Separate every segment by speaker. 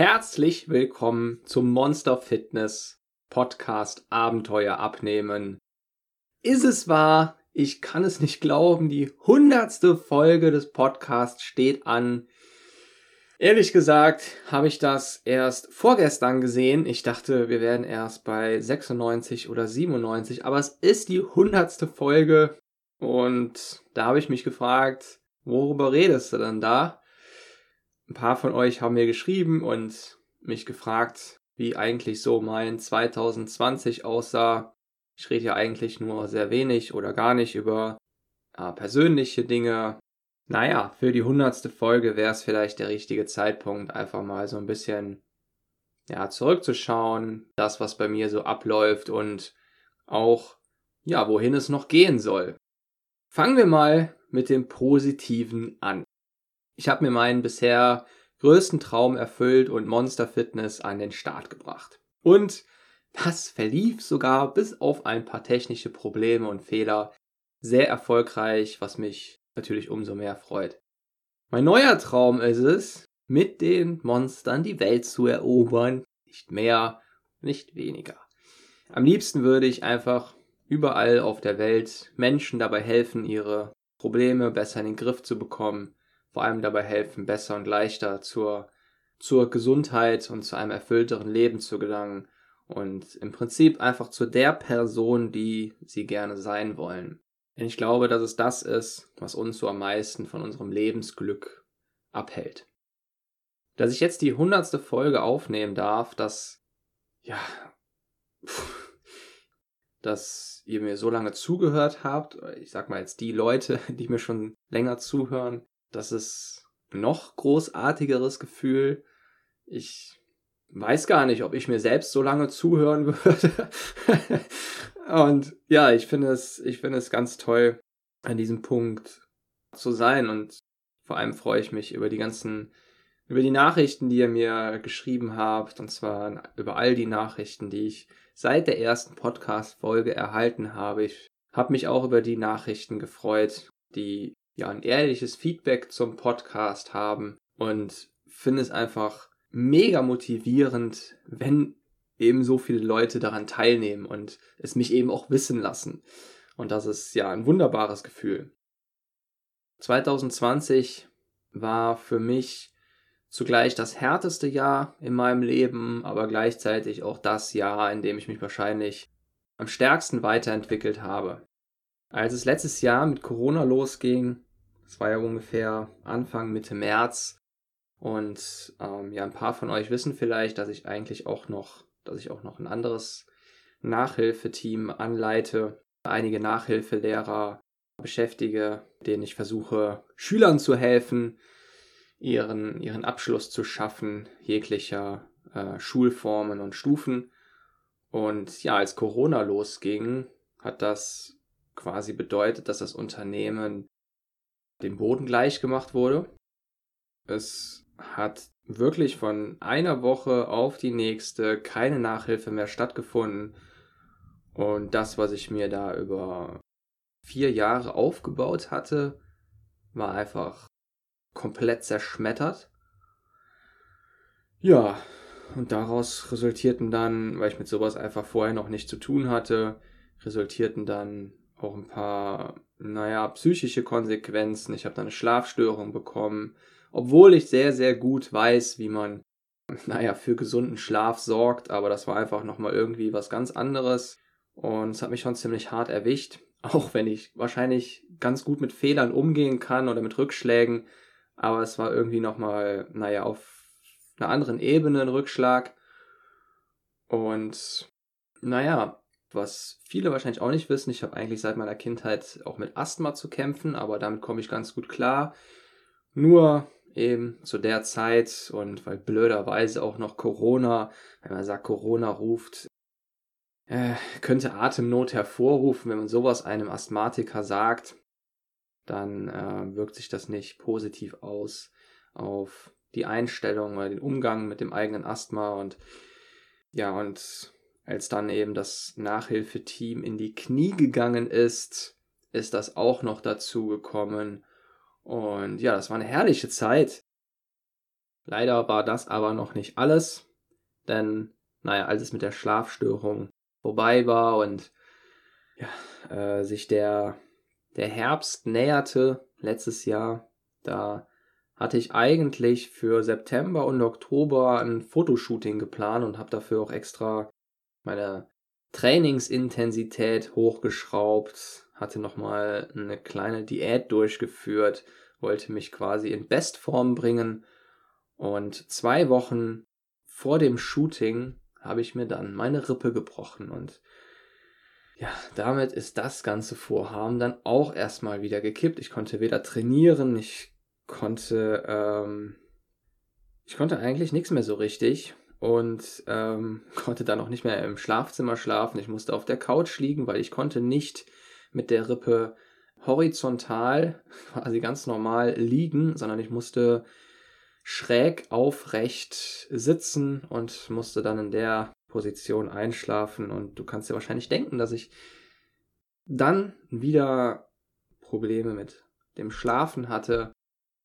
Speaker 1: Herzlich willkommen zum Monster Fitness Podcast Abenteuer abnehmen. Ist es wahr? Ich kann es nicht glauben. Die hundertste Folge des Podcasts steht an. Ehrlich gesagt habe ich das erst vorgestern gesehen. Ich dachte, wir wären erst bei 96 oder 97, aber es ist die hundertste Folge und da habe ich mich gefragt, worüber redest du denn da? Ein paar von euch haben mir geschrieben und mich gefragt, wie eigentlich so mein 2020 aussah. Ich rede ja eigentlich nur sehr wenig oder gar nicht über ja, persönliche Dinge. Naja, für die hundertste Folge wäre es vielleicht der richtige Zeitpunkt, einfach mal so ein bisschen ja, zurückzuschauen, das, was bei mir so abläuft und auch, ja, wohin es noch gehen soll. Fangen wir mal mit dem Positiven an. Ich habe mir meinen bisher größten Traum erfüllt und Monster Fitness an den Start gebracht. Und das verlief sogar bis auf ein paar technische Probleme und Fehler sehr erfolgreich, was mich natürlich umso mehr freut. Mein neuer Traum ist es, mit den Monstern die Welt zu erobern. Nicht mehr, nicht weniger. Am liebsten würde ich einfach überall auf der Welt Menschen dabei helfen, ihre Probleme besser in den Griff zu bekommen, vor allem dabei helfen, besser und leichter zur, zur Gesundheit und zu einem erfüllteren Leben zu gelangen und im Prinzip einfach zu der Person, die sie gerne sein wollen. Denn ich glaube, dass es das ist, was uns so am meisten von unserem Lebensglück abhält. Dass ich jetzt die hundertste Folge aufnehmen darf, dass, ja, dass ihr mir so lange zugehört habt, ich sag mal jetzt die Leute, die mir schon länger zuhören, das ist noch großartigeres Gefühl. Ich weiß gar nicht, ob ich mir selbst so lange zuhören würde. und ja, ich finde es, ich finde es ganz toll, an diesem Punkt zu sein. Und vor allem freue ich mich über die ganzen, über die Nachrichten, die ihr mir geschrieben habt. Und zwar über all die Nachrichten, die ich seit der ersten Podcast-Folge erhalten habe. Ich habe mich auch über die Nachrichten gefreut, die ja ein ehrliches Feedback zum Podcast haben und finde es einfach mega motivierend, wenn eben so viele Leute daran teilnehmen und es mich eben auch wissen lassen. Und das ist ja ein wunderbares Gefühl. 2020 war für mich zugleich das härteste Jahr in meinem Leben, aber gleichzeitig auch das Jahr, in dem ich mich wahrscheinlich am stärksten weiterentwickelt habe. Als es letztes Jahr mit Corona losging, das war ja ungefähr Anfang, Mitte März. Und ähm, ja, ein paar von euch wissen vielleicht, dass ich eigentlich auch noch, dass ich auch noch ein anderes Nachhilfeteam anleite, einige Nachhilfelehrer beschäftige, denen ich versuche, Schülern zu helfen, ihren, ihren Abschluss zu schaffen, jeglicher äh, Schulformen und Stufen. Und ja, als Corona losging, hat das quasi bedeutet, dass das Unternehmen dem Boden gleich gemacht wurde. Es hat wirklich von einer Woche auf die nächste keine Nachhilfe mehr stattgefunden. Und das, was ich mir da über vier Jahre aufgebaut hatte, war einfach komplett zerschmettert. Ja, und daraus resultierten dann, weil ich mit sowas einfach vorher noch nicht zu tun hatte, resultierten dann auch ein paar naja, psychische Konsequenzen. Ich habe da eine Schlafstörung bekommen, obwohl ich sehr, sehr gut weiß, wie man, naja, für gesunden Schlaf sorgt, aber das war einfach nochmal irgendwie was ganz anderes. Und es hat mich schon ziemlich hart erwischt, auch wenn ich wahrscheinlich ganz gut mit Fehlern umgehen kann oder mit Rückschlägen, aber es war irgendwie nochmal, naja, auf einer anderen Ebene ein Rückschlag. Und naja, was viele wahrscheinlich auch nicht wissen, ich habe eigentlich seit meiner Kindheit auch mit Asthma zu kämpfen, aber damit komme ich ganz gut klar. Nur eben zu der Zeit und weil blöderweise auch noch Corona, wenn man sagt, Corona ruft, äh, könnte Atemnot hervorrufen, wenn man sowas einem Asthmatiker sagt, dann äh, wirkt sich das nicht positiv aus auf die Einstellung oder den Umgang mit dem eigenen Asthma und ja, und als dann eben das Nachhilfeteam in die Knie gegangen ist, ist das auch noch dazu gekommen. Und ja, das war eine herrliche Zeit. Leider war das aber noch nicht alles, denn naja, als es mit der Schlafstörung vorbei war und ja, äh, sich der, der Herbst näherte letztes Jahr, da hatte ich eigentlich für September und Oktober ein Fotoshooting geplant und habe dafür auch extra meine Trainingsintensität hochgeschraubt, hatte nochmal eine kleine Diät durchgeführt, wollte mich quasi in Bestform bringen. Und zwei Wochen vor dem Shooting habe ich mir dann meine Rippe gebrochen. Und ja, damit ist das ganze Vorhaben dann auch erstmal wieder gekippt. Ich konnte weder trainieren, ich konnte, ähm, ich konnte eigentlich nichts mehr so richtig und ähm, konnte dann auch nicht mehr im Schlafzimmer schlafen. Ich musste auf der Couch liegen, weil ich konnte nicht mit der Rippe horizontal, quasi ganz normal liegen, sondern ich musste schräg aufrecht sitzen und musste dann in der Position einschlafen. Und du kannst dir wahrscheinlich denken, dass ich dann wieder Probleme mit dem Schlafen hatte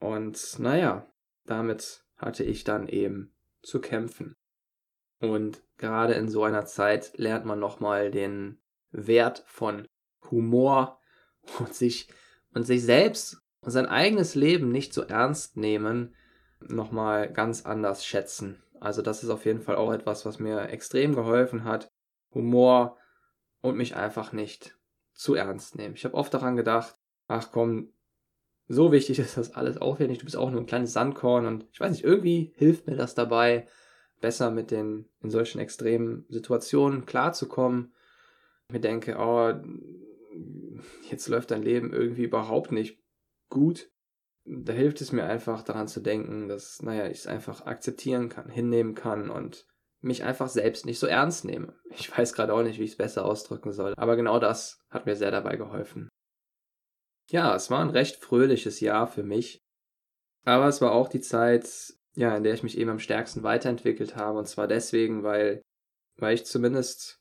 Speaker 1: und naja, damit hatte ich dann eben zu kämpfen. Und gerade in so einer Zeit lernt man nochmal den Wert von Humor und sich, und sich selbst und sein eigenes Leben nicht so ernst nehmen, nochmal ganz anders schätzen. Also das ist auf jeden Fall auch etwas, was mir extrem geholfen hat. Humor und mich einfach nicht zu ernst nehmen. Ich habe oft daran gedacht, ach komm, so wichtig ist das alles auch wieder nicht. Du bist auch nur ein kleines Sandkorn und ich weiß nicht, irgendwie hilft mir das dabei, besser mit den in solchen extremen Situationen klarzukommen. Ich mir denke, oh, jetzt läuft dein Leben irgendwie überhaupt nicht gut. Da hilft es mir einfach daran zu denken, dass, naja, ich es einfach akzeptieren kann, hinnehmen kann und mich einfach selbst nicht so ernst nehme. Ich weiß gerade auch nicht, wie ich es besser ausdrücken soll, aber genau das hat mir sehr dabei geholfen. Ja, es war ein recht fröhliches Jahr für mich. Aber es war auch die Zeit, ja, in der ich mich eben am stärksten weiterentwickelt habe. Und zwar deswegen, weil, weil ich zumindest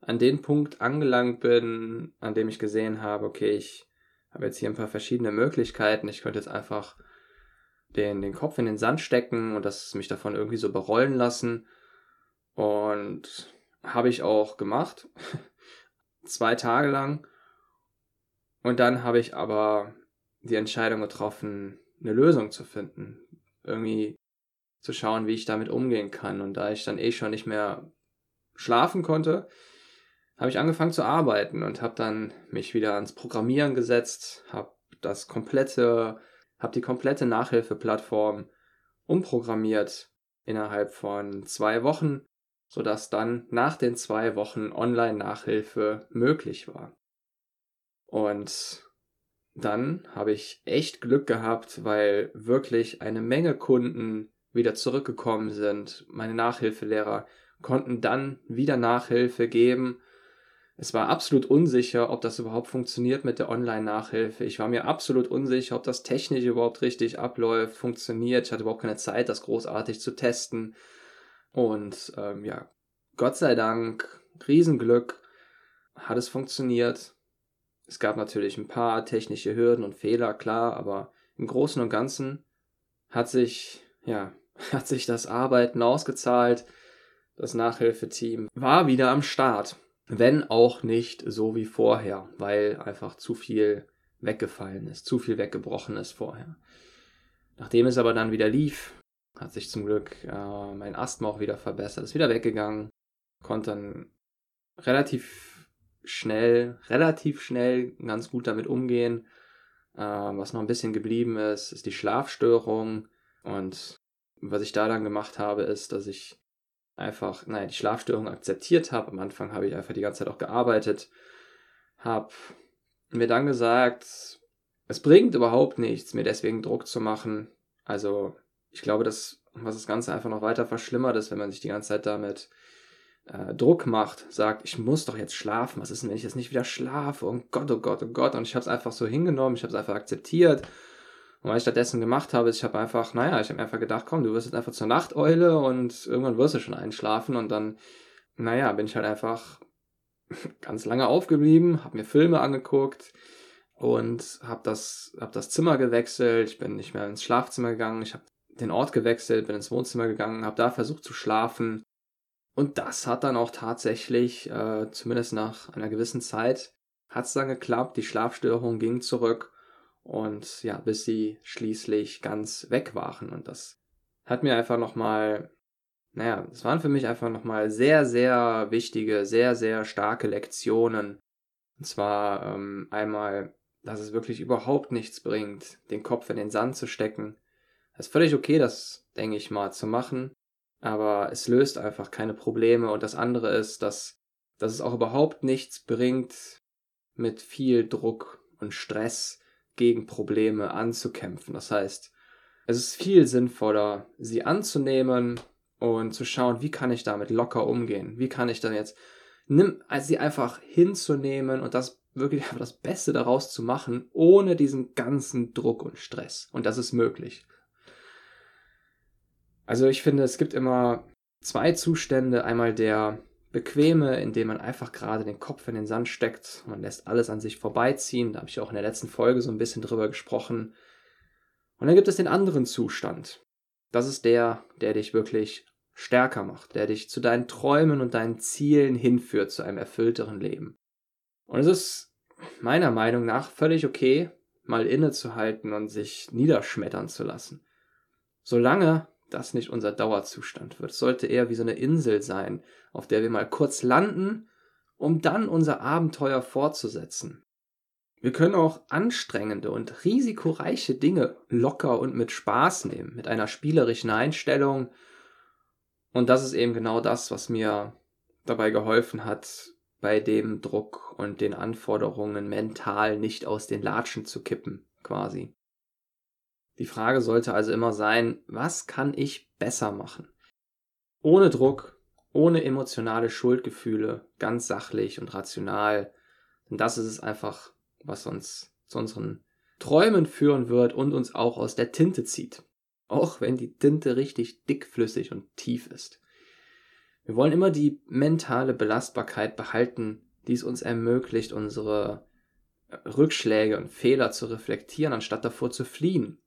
Speaker 1: an den Punkt angelangt bin, an dem ich gesehen habe, okay, ich habe jetzt hier ein paar verschiedene Möglichkeiten. Ich könnte jetzt einfach den, den Kopf in den Sand stecken und das mich davon irgendwie so berollen lassen. Und habe ich auch gemacht. Zwei Tage lang. Und dann habe ich aber die Entscheidung getroffen, eine Lösung zu finden. Irgendwie zu schauen, wie ich damit umgehen kann. Und da ich dann eh schon nicht mehr schlafen konnte, habe ich angefangen zu arbeiten und habe dann mich wieder ans Programmieren gesetzt, habe das komplette, habe die komplette Nachhilfeplattform umprogrammiert innerhalb von zwei Wochen, sodass dann nach den zwei Wochen Online-Nachhilfe möglich war. Und dann habe ich echt Glück gehabt, weil wirklich eine Menge Kunden wieder zurückgekommen sind. Meine Nachhilfelehrer konnten dann wieder Nachhilfe geben. Es war absolut unsicher, ob das überhaupt funktioniert mit der Online-Nachhilfe. Ich war mir absolut unsicher, ob das technisch überhaupt richtig abläuft, funktioniert. Ich hatte überhaupt keine Zeit, das großartig zu testen. Und ähm, ja, Gott sei Dank, Riesenglück, hat es funktioniert. Es gab natürlich ein paar technische Hürden und Fehler, klar, aber im Großen und Ganzen hat sich, ja, hat sich das Arbeiten ausgezahlt. Das Nachhilfeteam war wieder am Start. Wenn auch nicht so wie vorher, weil einfach zu viel weggefallen ist, zu viel weggebrochen ist vorher. Nachdem es aber dann wieder lief, hat sich zum Glück äh, mein Asthma auch wieder verbessert, ist wieder weggegangen, konnte dann relativ schnell, relativ schnell ganz gut damit umgehen. Äh, was noch ein bisschen geblieben ist, ist die Schlafstörung. Und was ich da dann gemacht habe, ist, dass ich einfach, naja, die Schlafstörung akzeptiert habe. Am Anfang habe ich einfach die ganze Zeit auch gearbeitet, habe mir dann gesagt, es bringt überhaupt nichts, mir deswegen Druck zu machen. Also ich glaube, dass was das Ganze einfach noch weiter verschlimmert ist, wenn man sich die ganze Zeit damit äh, Druck macht, sagt, ich muss doch jetzt schlafen. Was ist denn, wenn ich jetzt nicht wieder schlafe? Oh Gott, oh Gott, oh Gott. Und ich habe es einfach so hingenommen, ich habe es einfach akzeptiert. Und was ich stattdessen gemacht habe, ist, ich habe einfach, naja, ich habe einfach gedacht, komm, du wirst jetzt einfach zur Nachteule und irgendwann wirst du schon einschlafen. Und dann, naja, bin ich halt einfach ganz lange aufgeblieben, habe mir Filme angeguckt und habe das, hab das Zimmer gewechselt. Ich bin nicht mehr ins Schlafzimmer gegangen. Ich habe den Ort gewechselt, bin ins Wohnzimmer gegangen, habe da versucht zu schlafen. Und das hat dann auch tatsächlich, äh, zumindest nach einer gewissen Zeit, hat es dann geklappt. Die Schlafstörung ging zurück und ja, bis sie schließlich ganz weg waren. Und das hat mir einfach nochmal, naja, es waren für mich einfach nochmal sehr, sehr wichtige, sehr, sehr starke Lektionen. Und zwar ähm, einmal, dass es wirklich überhaupt nichts bringt, den Kopf in den Sand zu stecken, es ist völlig okay, das, denke ich mal, zu machen, aber es löst einfach keine Probleme. Und das andere ist, dass, dass es auch überhaupt nichts bringt, mit viel Druck und Stress gegen Probleme anzukämpfen. Das heißt, es ist viel sinnvoller, sie anzunehmen und zu schauen, wie kann ich damit locker umgehen? Wie kann ich dann jetzt, nimm, also sie einfach hinzunehmen und das wirklich einfach das Beste daraus zu machen, ohne diesen ganzen Druck und Stress. Und das ist möglich. Also ich finde, es gibt immer zwei Zustände. Einmal der bequeme, in dem man einfach gerade den Kopf in den Sand steckt. Man lässt alles an sich vorbeiziehen. Da habe ich auch in der letzten Folge so ein bisschen drüber gesprochen. Und dann gibt es den anderen Zustand. Das ist der, der dich wirklich stärker macht, der dich zu deinen Träumen und deinen Zielen hinführt, zu einem erfüllteren Leben. Und es ist meiner Meinung nach völlig okay, mal innezuhalten und sich niederschmettern zu lassen. Solange das nicht unser Dauerzustand wird. Es sollte eher wie so eine Insel sein, auf der wir mal kurz landen, um dann unser Abenteuer fortzusetzen. Wir können auch anstrengende und risikoreiche Dinge locker und mit Spaß nehmen, mit einer spielerischen Einstellung. Und das ist eben genau das, was mir dabei geholfen hat, bei dem Druck und den Anforderungen mental nicht aus den Latschen zu kippen, quasi. Die Frage sollte also immer sein, was kann ich besser machen? Ohne Druck, ohne emotionale Schuldgefühle, ganz sachlich und rational. Denn das ist es einfach, was uns zu unseren Träumen führen wird und uns auch aus der Tinte zieht. Auch wenn die Tinte richtig dickflüssig und tief ist. Wir wollen immer die mentale Belastbarkeit behalten, die es uns ermöglicht, unsere Rückschläge und Fehler zu reflektieren, anstatt davor zu fliehen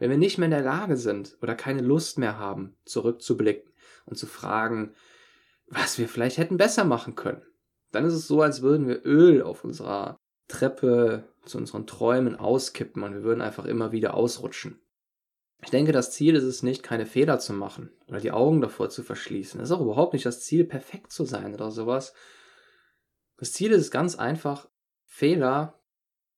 Speaker 1: wenn wir nicht mehr in der Lage sind oder keine Lust mehr haben, zurückzublicken und zu fragen, was wir vielleicht hätten besser machen können, dann ist es so, als würden wir Öl auf unserer Treppe zu unseren Träumen auskippen und wir würden einfach immer wieder ausrutschen. Ich denke, das Ziel ist es nicht, keine Fehler zu machen oder die Augen davor zu verschließen. Es ist auch überhaupt nicht das Ziel, perfekt zu sein oder sowas. Das Ziel ist es ganz einfach, Fehler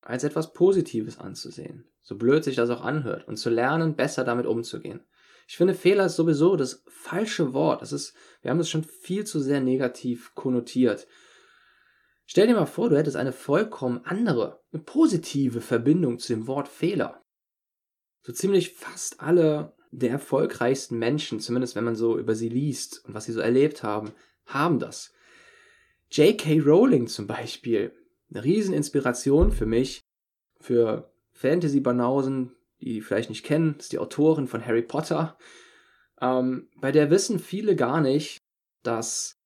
Speaker 1: als etwas Positives anzusehen. So blöd sich das auch anhört. Und zu lernen, besser damit umzugehen. Ich finde, Fehler ist sowieso das falsche Wort. Das ist, wir haben das schon viel zu sehr negativ konnotiert. Stell dir mal vor, du hättest eine vollkommen andere, eine positive Verbindung zu dem Wort Fehler. So ziemlich fast alle der erfolgreichsten Menschen, zumindest wenn man so über sie liest und was sie so erlebt haben, haben das. J.K. Rowling zum Beispiel, eine Rieseninspiration für mich, für Fantasy-Banausen, die vielleicht nicht kennen, ist die Autorin von Harry Potter. Ähm, bei der wissen viele gar nicht, dass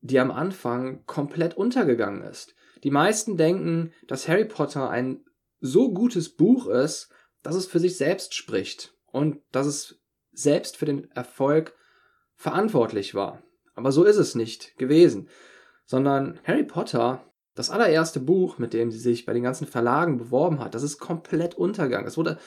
Speaker 1: die am Anfang komplett untergegangen ist. Die meisten denken, dass Harry Potter ein so gutes Buch ist, dass es für sich selbst spricht und dass es selbst für den Erfolg verantwortlich war. Aber so ist es nicht gewesen, sondern Harry Potter das allererste Buch, mit dem sie sich bei den ganzen Verlagen beworben hat, das ist komplett untergegangen. Es wurde,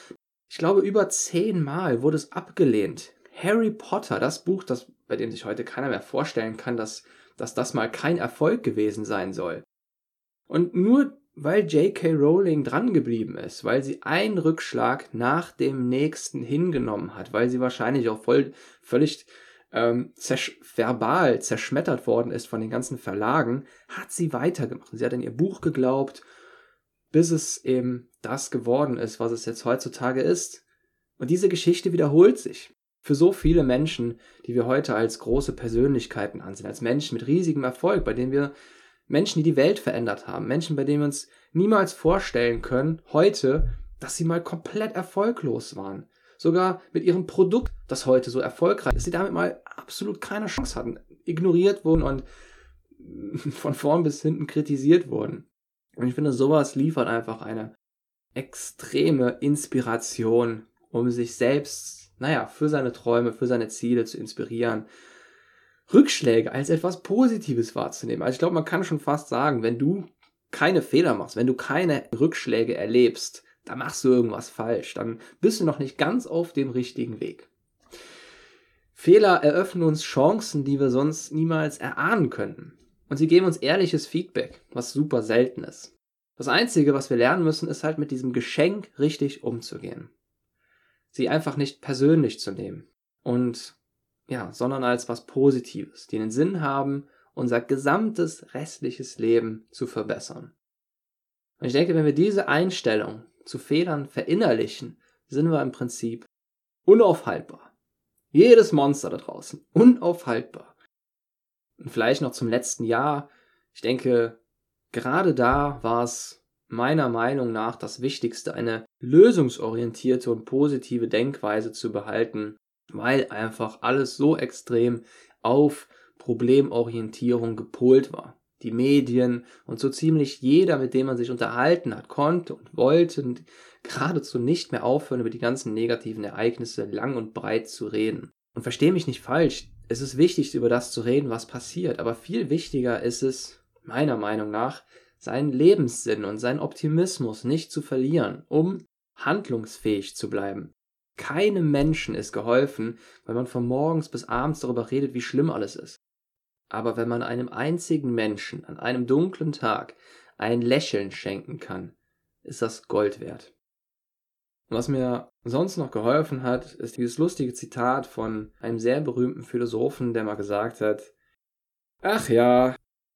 Speaker 1: ich glaube, über zehnmal wurde es abgelehnt. Harry Potter, das Buch, das, bei dem sich heute keiner mehr vorstellen kann, dass, dass das mal kein Erfolg gewesen sein soll. Und nur weil J.K. Rowling drangeblieben ist, weil sie einen Rückschlag nach dem nächsten hingenommen hat, weil sie wahrscheinlich auch voll, völlig ähm, zersch verbal zerschmettert worden ist von den ganzen Verlagen, hat sie weitergemacht. Sie hat in ihr Buch geglaubt, bis es eben das geworden ist, was es jetzt heutzutage ist. Und diese Geschichte wiederholt sich. Für so viele Menschen, die wir heute als große Persönlichkeiten ansehen, als Menschen mit riesigem Erfolg, bei denen wir Menschen, die die Welt verändert haben, Menschen, bei denen wir uns niemals vorstellen können, heute, dass sie mal komplett erfolglos waren. Sogar mit ihrem Produkt, das heute so erfolgreich ist, sie damit mal absolut keine Chance hatten, ignoriert wurden und von vorn bis hinten kritisiert wurden. Und ich finde, sowas liefert einfach eine extreme Inspiration, um sich selbst, naja, für seine Träume, für seine Ziele zu inspirieren. Rückschläge als etwas Positives wahrzunehmen. Also ich glaube, man kann schon fast sagen, wenn du keine Fehler machst, wenn du keine Rückschläge erlebst, dann machst du irgendwas falsch. Dann bist du noch nicht ganz auf dem richtigen Weg. Fehler eröffnen uns Chancen, die wir sonst niemals erahnen könnten. Und sie geben uns ehrliches Feedback, was super selten ist. Das Einzige, was wir lernen müssen, ist halt mit diesem Geschenk richtig umzugehen. Sie einfach nicht persönlich zu nehmen. Und ja, sondern als was Positives, die den Sinn haben, unser gesamtes restliches Leben zu verbessern. Und ich denke, wenn wir diese Einstellung zu Fehlern verinnerlichen, sind wir im Prinzip unaufhaltbar. Jedes Monster da draußen, unaufhaltbar. Und vielleicht noch zum letzten Jahr. Ich denke, gerade da war es meiner Meinung nach das Wichtigste, eine lösungsorientierte und positive Denkweise zu behalten, weil einfach alles so extrem auf Problemorientierung gepolt war. Die Medien und so ziemlich jeder, mit dem man sich unterhalten hat, konnte und wollte geradezu nicht mehr aufhören, über die ganzen negativen Ereignisse lang und breit zu reden. Und verstehe mich nicht falsch, es ist wichtig, über das zu reden, was passiert, aber viel wichtiger ist es, meiner Meinung nach, seinen Lebenssinn und seinen Optimismus nicht zu verlieren, um handlungsfähig zu bleiben. Keinem Menschen ist geholfen, weil man von morgens bis abends darüber redet, wie schlimm alles ist. Aber wenn man einem einzigen Menschen an einem dunklen Tag ein Lächeln schenken kann, ist das Gold wert. was mir sonst noch geholfen hat, ist dieses lustige Zitat von einem sehr berühmten Philosophen, der mal gesagt hat, Ach ja,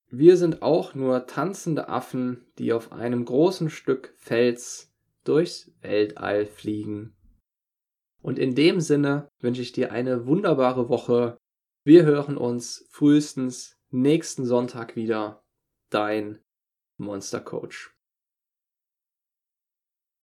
Speaker 1: wir sind auch nur tanzende Affen, die auf einem großen Stück Fels durchs Weltall fliegen. Und in dem Sinne wünsche ich dir eine wunderbare Woche. Wir hören uns frühestens nächsten Sonntag wieder. Dein Monster Coach.